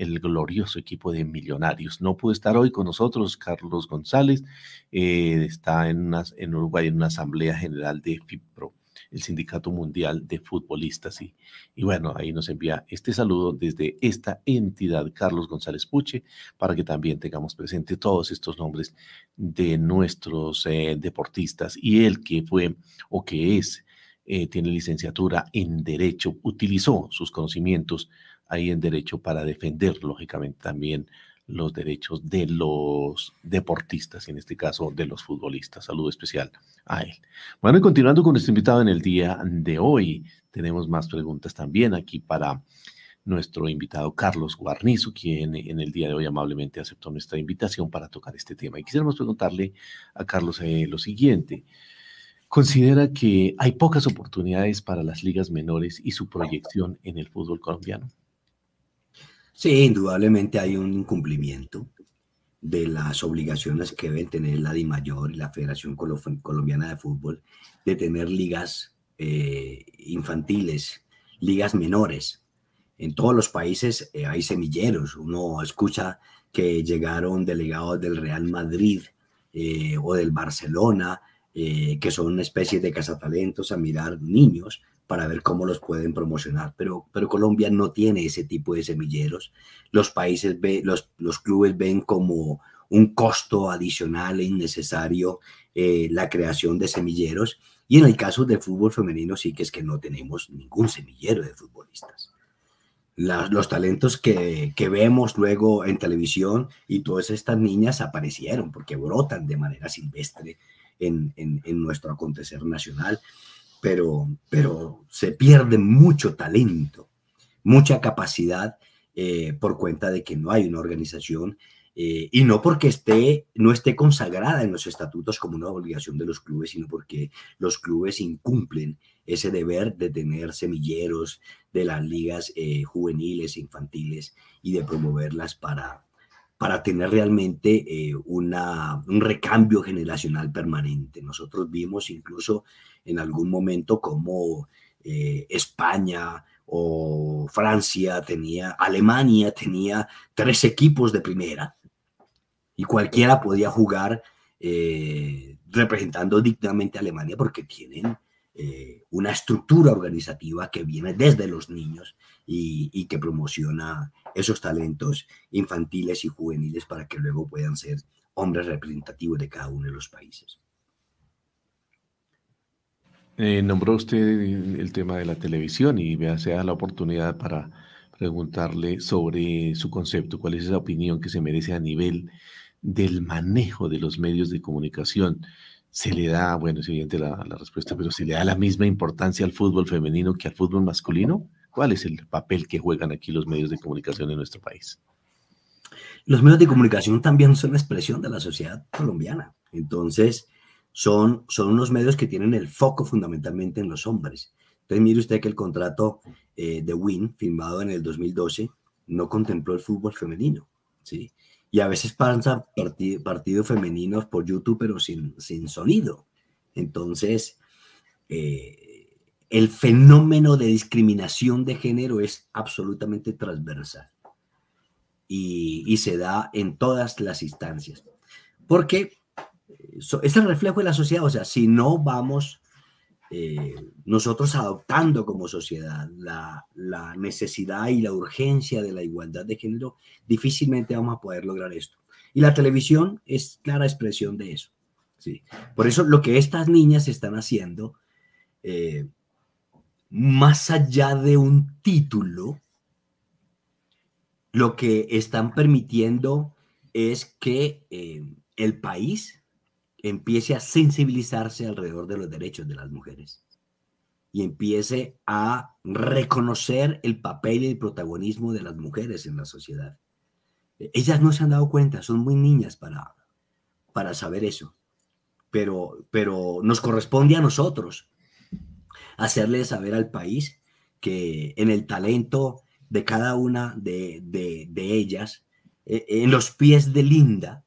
el glorioso equipo de Millonarios. No pudo estar hoy con nosotros Carlos González, eh, está en, en Uruguay en una asamblea general de FIPRO, el Sindicato Mundial de Futbolistas. Y, y bueno, ahí nos envía este saludo desde esta entidad, Carlos González Puche, para que también tengamos presente todos estos nombres de nuestros eh, deportistas y el que fue o que es. Eh, tiene licenciatura en Derecho, utilizó sus conocimientos ahí en derecho para defender, lógicamente, también los derechos de los deportistas, y en este caso de los futbolistas. Saludo especial a él. Bueno, y continuando con nuestro invitado en el día de hoy, tenemos más preguntas también aquí para nuestro invitado Carlos Guarnizo, quien en el día de hoy amablemente aceptó nuestra invitación para tocar este tema. Y quisiéramos preguntarle a Carlos eh, lo siguiente. ¿Considera que hay pocas oportunidades para las ligas menores y su proyección en el fútbol colombiano? Sí, indudablemente hay un incumplimiento de las obligaciones que deben tener la DIMAYOR y la Federación Colombiana de Fútbol de tener ligas eh, infantiles, ligas menores. En todos los países eh, hay semilleros. Uno escucha que llegaron delegados del Real Madrid eh, o del Barcelona, que son una especie de cazatalentos a mirar niños para ver cómo los pueden promocionar. Pero, pero Colombia no tiene ese tipo de semilleros. Los países, ve, los, los clubes ven como un costo adicional e innecesario eh, la creación de semilleros. Y en el caso del fútbol femenino sí que es que no tenemos ningún semillero de futbolistas. los talentos que, que, vemos luego en televisión y todas estas niñas aparecieron porque brotan de manera silvestre en, en, en nuestro acontecer nacional pero, pero se pierde mucho talento, mucha capacidad eh, por cuenta de que no hay una organización eh, y no porque esté, no esté consagrada en los estatutos como una obligación de los clubes, sino porque los clubes incumplen ese deber de tener semilleros de las ligas eh, juveniles e infantiles y de promoverlas para, para tener realmente una, un recambio generacional permanente. Nosotros vimos incluso en algún momento como eh, España o Francia tenía, Alemania tenía tres equipos de primera y cualquiera podía jugar eh, representando dignamente a Alemania porque tienen eh, una estructura organizativa que viene desde los niños y, y, que promociona esos talentos infantiles y juveniles para que luego puedan ser hombres representativos de cada uno de los países. Eh, nombró usted el tema de la televisión y vea, sea la oportunidad para preguntarle sobre su concepto, cuál es esa opinión que se merece a nivel del manejo de los medios de comunicación. Se le da, bueno, es evidente la, la respuesta, pero se le da la misma importancia al fútbol femenino que al fútbol masculino. ¿Cuál es el papel que juegan aquí los medios de comunicación en nuestro país? Los medios de comunicación también son la expresión de la sociedad colombiana. Entonces, son, son unos medios que tienen el foco fundamentalmente en los hombres. Entonces, mire usted que el contrato eh, de Win, firmado en el 2012, no contempló el fútbol femenino, ¿sí? Y a veces pasan partidos femeninos por YouTube, pero sin, sin sonido. Entonces, eh, el fenómeno de discriminación de género es absolutamente transversal y, se da en todas las instancias. Porque es el reflejo de la sociedad, o sea, si no vamos eh, nosotros adoptando como sociedad la, la, necesidad y la urgencia de la igualdad de género, difícilmente vamos a poder lograr esto. Y la televisión es clara expresión de eso. ¿sí? Por eso lo que estas niñas están haciendo, eh, más allá de un título, lo que están permitiendo es que eh, el país empiece a sensibilizarse alrededor de los derechos de las mujeres y empiece a reconocer el papel y el protagonismo de las mujeres en la sociedad. Ellas no se han dado cuenta, son muy niñas para, para saber eso, pero, pero nos corresponde a nosotros hacerle saber al país que en el talento de cada una de, de ellas, eh, en los pies de Linda,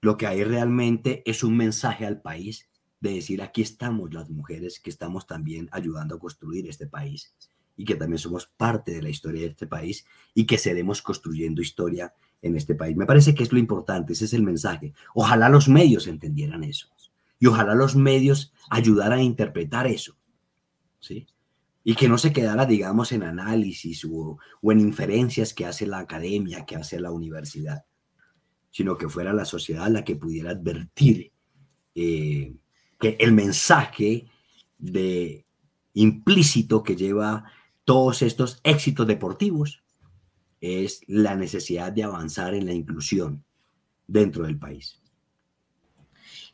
lo que hay realmente es un mensaje al país de decir aquí estamos las mujeres que estamos también ayudando a construir este país y que también somos parte de la historia de este país y que seremos construyendo historia en este país. Me parece que es lo importante, ese es el mensaje. Ojalá los medios entendieran eso y ojalá los medios ayudaran a interpretar eso, ¿sí? Y que no se quedara, digamos, en análisis o, en inferencias que hace la academia, que hace la universidad sino que fuera la sociedad la que pudiera advertir eh, que el mensaje de implícito que lleva todos estos éxitos deportivos es la necesidad de avanzar en la inclusión dentro del país.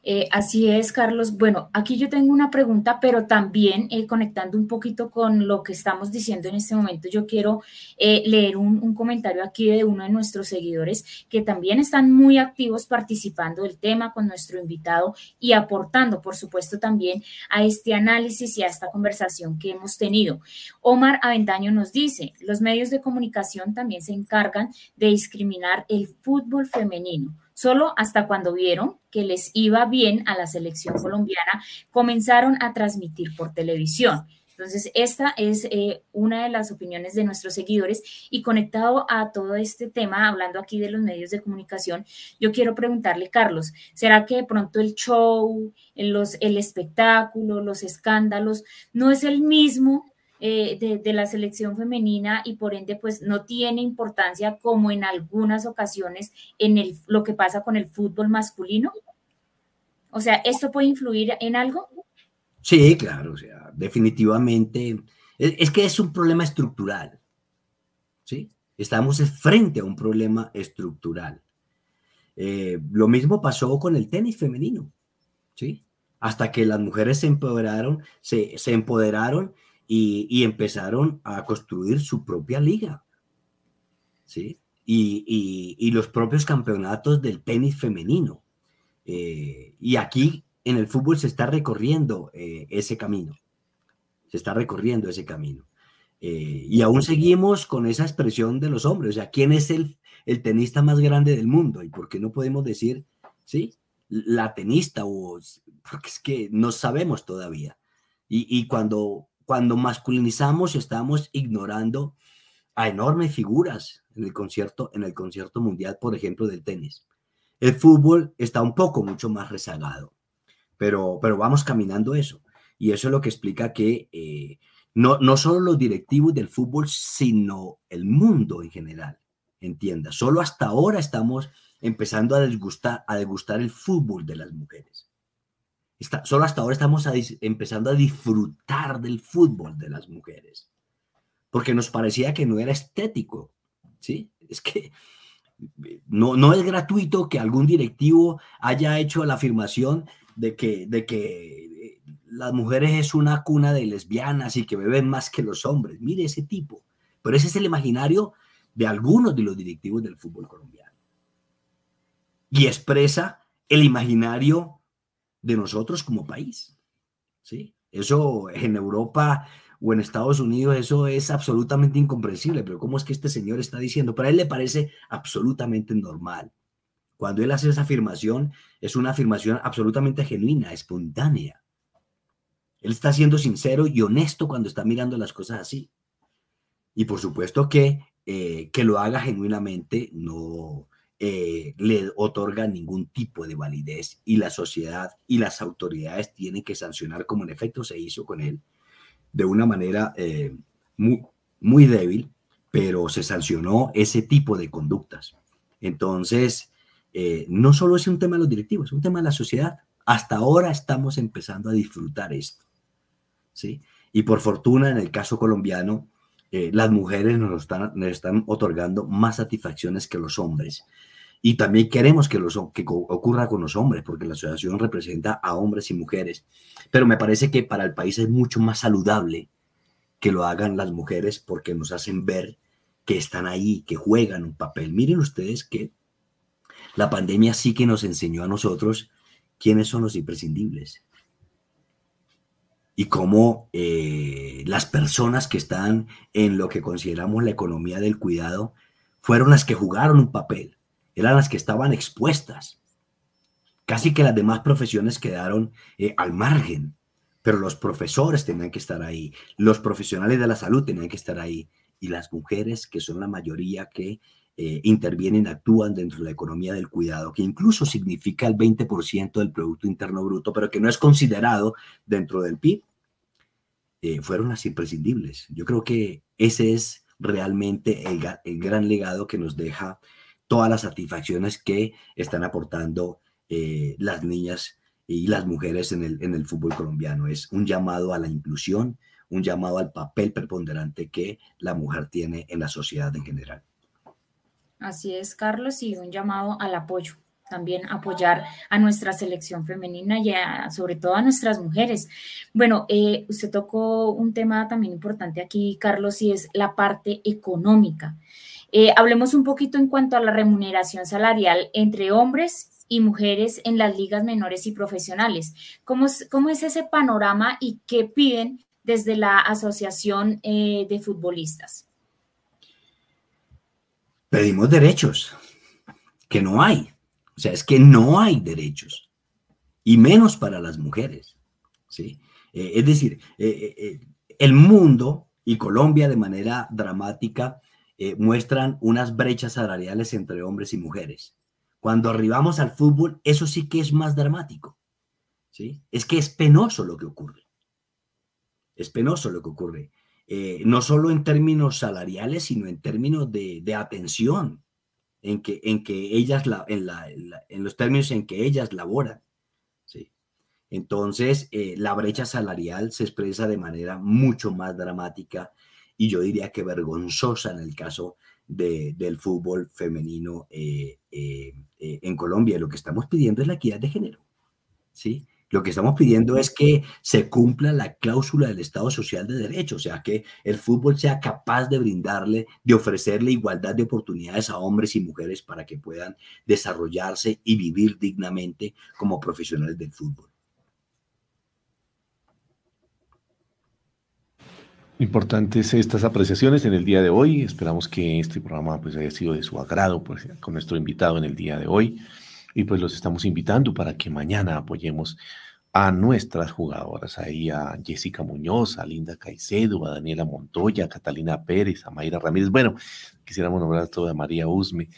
Eh, así es, Carlos. Bueno, aquí yo tengo una pregunta, pero también eh, conectando un poquito con lo que estamos diciendo en este momento, yo quiero eh, leer un, comentario aquí de uno de nuestros seguidores que también están muy activos participando del tema con nuestro invitado y aportando, por supuesto, también a este análisis y a esta conversación que hemos tenido. Omar Aventaño nos dice, los medios de comunicación también se encargan de discriminar el fútbol femenino Solo hasta cuando vieron que les iba bien a la selección colombiana, comenzaron a transmitir por televisión. Entonces, esta es eh, una de las opiniones de nuestros seguidores y conectado a todo este tema, hablando aquí de los medios de comunicación, yo quiero preguntarle, Carlos, ¿será que de pronto el show, los, el espectáculo, los escándalos, no es el mismo eh, de, la selección femenina y por ende pues no tiene importancia como en algunas ocasiones en el, lo que pasa con el fútbol masculino? O sea, ¿esto puede influir en algo? Sí, claro, o sea, definitivamente. Es, que es un problema estructural, ¿sí? Estamos frente a un problema estructural. Eh, lo mismo pasó con el tenis femenino, ¿sí? Hasta que las mujeres se empoderaron, se, se empoderaron y, empezaron a construir su propia liga. ¿sí? Y, los propios campeonatos del tenis femenino. Eh, y aquí en el fútbol se está recorriendo eh, ese camino. Se está recorriendo ese camino. Eh, y aún seguimos con esa expresión de los hombres. O sea, ¿quién es el, el tenista más grande del mundo? ¿Y por qué no podemos decir, sí, la tenista? O, porque es que no sabemos todavía. Y, y cuando cuando masculinizamos estamos ignorando a enormes figuras en el concierto, en el concierto mundial, por ejemplo, del tenis. El fútbol está un poco mucho más rezagado, pero, pero vamos caminando eso. Y eso es lo que explica que eh, no, no solo los directivos del fútbol, sino el mundo en general, entienda. Solo hasta ahora estamos empezando a a degustar el fútbol de las mujeres. Está, solo hasta ahora estamos empezando a disfrutar del fútbol de las mujeres, porque nos parecía que no era estético, ¿sí? Es que no, no es gratuito que algún directivo haya hecho la afirmación de que, de que eh, las mujeres es una cuna de lesbianas y que beben más que los hombres. Mire ese tipo. Pero ese es el imaginario de algunos de los directivos del fútbol colombiano. Y expresa el imaginario de nosotros como país. ¿sí? Eso en Europa o en Estados Unidos, eso es absolutamente incomprensible. Pero ¿cómo es que este señor está diciendo? Para él le parece absolutamente normal. Cuando él hace esa afirmación, es una afirmación absolutamente genuina, espontánea. Él está siendo sincero y honesto cuando está mirando las cosas así. Y por supuesto que eh, que lo haga genuinamente no eh, le otorga ningún tipo de validez y la sociedad y las autoridades tienen que sancionar como en efecto se hizo con él de una manera eh, muy, muy débil, pero se sancionó ese tipo de conductas. Entonces, eh, no solo es un tema de los directivos, es un tema de la sociedad. Hasta ahora estamos empezando a disfrutar esto. ¿sí? Y por fortuna, en el caso colombiano, eh, las mujeres nos están, nos están otorgando más satisfacciones que los hombres. Y también queremos que, los, que ocurra con los hombres, porque la asociación representa a hombres y mujeres. Pero me parece que para el país es mucho más saludable que lo hagan las mujeres porque nos hacen ver que están ahí, que juegan un papel. Miren ustedes que la pandemia sí que nos enseñó a nosotros quiénes son los imprescindibles y cómo eh, las personas que están en lo que consideramos la economía del cuidado fueron las que jugaron un papel, eran las que estaban expuestas. Casi que las demás profesiones quedaron eh, al margen, pero los profesores tenían que estar ahí, los profesionales de la salud tenían que estar ahí, y las mujeres, que son la mayoría que eh, intervienen, actúan dentro de la economía del cuidado, que incluso significa el 20% del Producto Interno Bruto, pero que no es considerado dentro del PIB, eh, fueron las imprescindibles. Yo creo que ese es realmente el, gran legado que nos deja todas las satisfacciones que están aportando eh, las niñas y las mujeres el, en el fútbol colombiano. Es un llamado a la inclusión, un llamado al papel preponderante que la mujer tiene en la sociedad en general. Así es, Carlos, y un llamado al apoyo. También apoyar a nuestra selección femenina y a- sobre todo a nuestras mujeres. Bueno, eh, usted tocó un tema también importante aquí, Carlos, y es la parte económica. Eh, hablemos un poquito en cuanto a la remuneración salarial entre hombres y mujeres en las ligas menores y profesionales. ¿Cómo es, ese panorama y qué piden desde la Asociación eh, de Futbolistas? Pedimos derechos, que no hay. O sea, es que no hay derechos, y menos para las mujeres. ¿sí? Eh, es decir, eh, eh, el mundo y Colombia de manera dramática muestran unas brechas salariales entre hombres y mujeres. Cuando arribamos al fútbol, eso sí que es más dramático. ¿sí? Es que es penoso lo que ocurre. Es penoso lo que ocurre. Eh, no solo en términos salariales, sino en términos de, atención, en que, en que ellas, la, en, la, en, los términos en que ellas laboran. ¿sí? Entonces, eh, la brecha salarial se expresa de manera mucho más dramática y yo diría que vergonzosa en el caso de, del fútbol femenino eh, en Colombia. Lo que estamos pidiendo es la equidad de género. ¿sí? Lo que estamos pidiendo es que se cumpla la cláusula del Estado Social de Derecho, o sea, que el fútbol sea capaz de brindarle, de ofrecerle igualdad de oportunidades a hombres y mujeres para que puedan desarrollarse y vivir dignamente como profesionales del fútbol. Importantes estas apreciaciones en el día de hoy. Esperamos que este programa pues, haya sido de su agrado pues, con nuestro invitado en el día de hoy. Y pues los estamos invitando para que mañana apoyemos a nuestras jugadoras, ahí a Jessica Muñoz, a Linda Caicedo, a Daniela Montoya, a Catalina Pérez, a Mayra Ramírez. Bueno, quisiéramos nombrar todo a María Usme,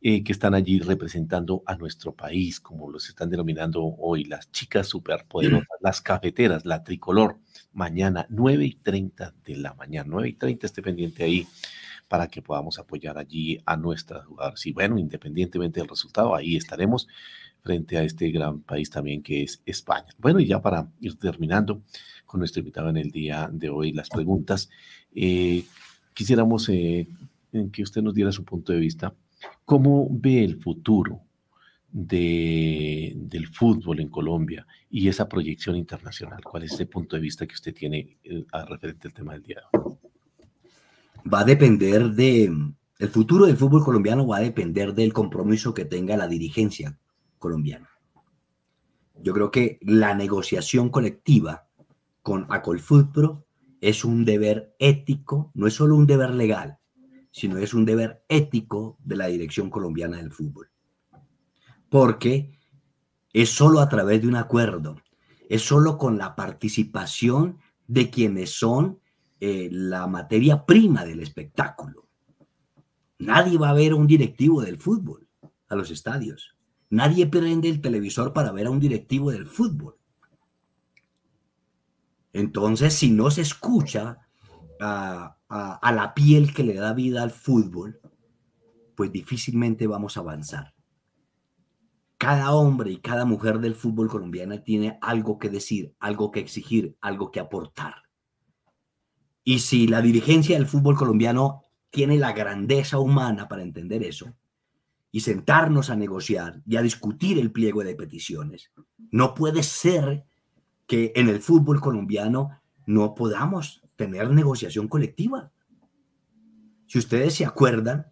eh, que están allí representando a nuestro país, como los están denominando hoy, las chicas superpoderosas, las cafeteras, la tricolor. Mañana, 9 y 30 de la mañana, 9 y 30, esté pendiente ahí para que podamos apoyar allí a nuestras jugadoras. Y bueno, independientemente del resultado, ahí estaremos frente a este gran país también que es España. Bueno, y ya para ir terminando con nuestro invitado en el día de hoy, las preguntas, eh, quisiéramos eh, que usted nos diera su punto de vista. ¿Cómo ve el futuro de, del fútbol en Colombia y esa proyección internacional? ¿Cuál es ese punto de vista que usted tiene eh, referente al tema del día de hoy? Va a depender de, el futuro del fútbol colombiano va a depender del compromiso que tenga la dirigencia colombiana. Yo creo que la negociación colectiva con Acolfutpro es un deber ético, no es solo un deber legal, sino es un deber ético de la dirección colombiana del fútbol porque es solo a través de un acuerdo, es solo con la participación de quienes son eh, la materia prima del espectáculo. Nadie va a ver a un directivo del fútbol a los estadios. Nadie prende el televisor para ver a un directivo del fútbol. Entonces, si no se escucha a, a la piel que le da vida al fútbol, pues difícilmente vamos a avanzar cada hombre y cada mujer del fútbol colombiano tiene algo que decir, algo que exigir, algo que aportar. Y si la dirigencia del fútbol colombiano tiene la grandeza humana para entender eso y sentarnos a negociar y a discutir el pliego de peticiones, no puede ser que en el fútbol colombiano no podamos tener negociación colectiva. Si ustedes se acuerdan,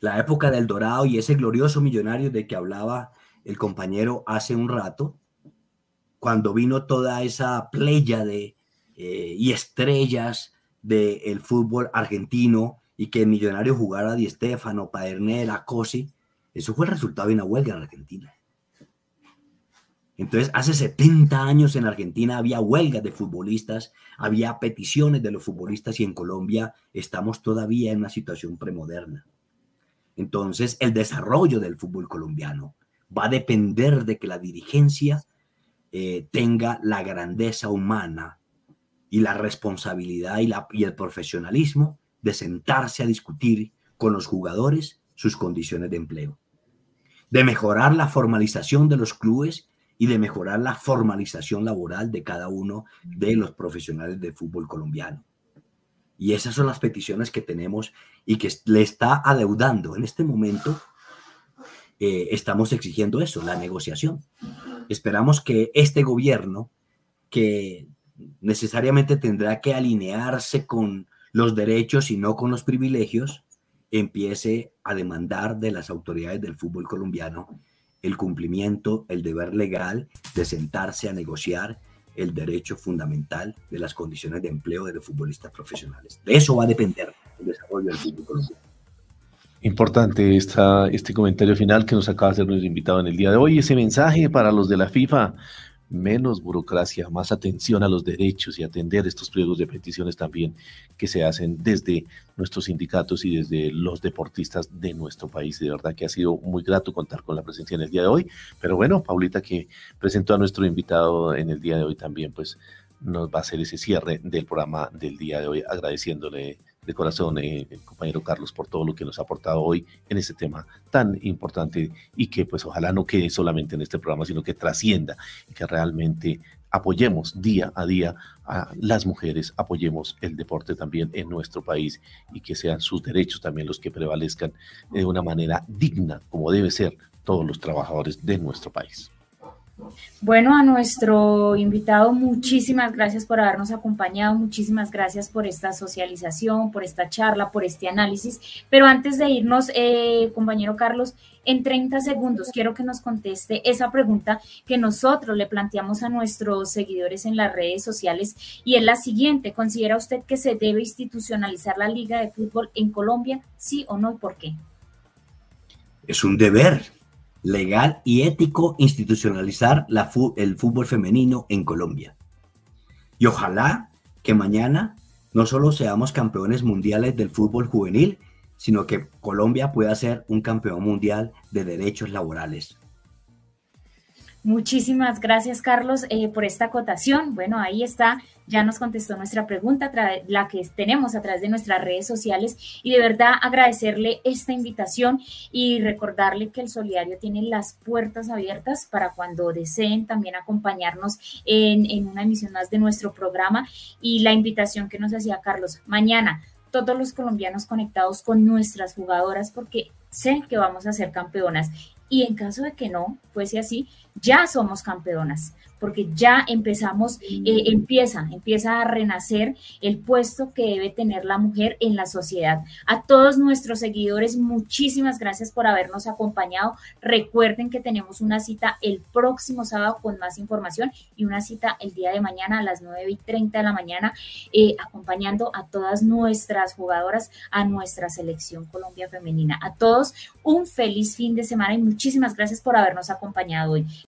la época del Dorado y ese glorioso millonario de que hablaba el compañero hace un rato, cuando vino toda esa playa de, eh, y estrellas del fútbol argentino y que millonario jugara Di Stefano, Padernera, Cosi, eso fue el resultado de una huelga en Argentina. Entonces, hace 70 años en Argentina había huelgas de futbolistas, había peticiones de los futbolistas y en Colombia estamos todavía en una situación premoderna. Entonces, el desarrollo del fútbol colombiano va a depender de que la dirigencia eh, tenga la grandeza humana y la responsabilidad y, el profesionalismo de sentarse a discutir con los jugadores sus condiciones de empleo, de mejorar la formalización de los clubes y de mejorar la formalización laboral de cada uno de los profesionales del fútbol colombiano. Y esas son las peticiones que tenemos y que le está adeudando. En este momento eh, estamos exigiendo eso, la negociación. Esperamos que este gobierno, que necesariamente tendrá que alinearse con los derechos y no con los privilegios, empiece a demandar de las autoridades del fútbol colombiano el cumplimiento, el deber legal de sentarse a negociar el derecho fundamental de las condiciones de empleo de los futbolistas profesionales. De eso va a depender el desarrollo del fútbol colombiano. Importante este comentario final que nos acaba de hacer nuestro invitado en el día de hoy. Ese mensaje para los de la FIFA menos burocracia, más atención a los derechos y atender estos pliegos de peticiones también que se hacen desde nuestros sindicatos y desde los deportistas de nuestro país. De verdad que ha sido muy grato contar con la presencia en el día de hoy. Pero bueno, Paulita que presentó a nuestro invitado en el día de hoy también, pues nos va a hacer ese cierre del programa del día de hoy, agradeciéndole de corazón, eh, compañero Carlos, por todo lo que nos ha aportado hoy en este tema tan importante y que pues ojalá no quede solamente en este programa, sino que trascienda y que realmente apoyemos día a día a las mujeres, apoyemos el deporte también en nuestro país y que sean sus derechos también los que prevalezcan de una manera digna, como debe ser todos los trabajadores de nuestro país. Bueno, a nuestro invitado, muchísimas gracias por habernos acompañado, muchísimas gracias por esta socialización, por esta charla, por este análisis. Pero antes de irnos, eh, compañero Carlos, en 30 segundos quiero que nos conteste esa pregunta que nosotros le planteamos a nuestros seguidores en las redes sociales y es la siguiente. ¿Considera usted que se debe institucionalizar la Liga de Fútbol en Colombia? ¿Sí o no y por qué? Es un deber legal y ético institucionalizar la el fútbol femenino en Colombia. Y ojalá que mañana no solo seamos campeones mundiales del fútbol juvenil, sino que Colombia pueda ser un campeón mundial de derechos laborales. Muchísimas gracias, Carlos, eh, por esta acotación. Bueno, ahí está, ya nos contestó nuestra pregunta, la que tenemos a través de nuestras redes sociales. Y de verdad agradecerle esta invitación y recordarle que el Solidario tiene las puertas abiertas para cuando deseen también acompañarnos en, en una emisión más de nuestro programa. Y la invitación que nos hacía Carlos, mañana todos los colombianos conectados con nuestras jugadoras porque sé que vamos a ser campeonas. Y en caso de que no fuese así, ya somos campeonas porque ya empezamos, eh, empieza, empieza a renacer el puesto que debe tener la mujer en la sociedad. A todos nuestros seguidores, muchísimas gracias por habernos acompañado. Recuerden que tenemos una cita el próximo sábado con más información y una cita el día de mañana a las 9 y 30 de la mañana, eh, acompañando a todas nuestras jugadoras, a nuestra selección Colombia Femenina. A todos un feliz fin de semana y muchísimas gracias por habernos acompañado hoy.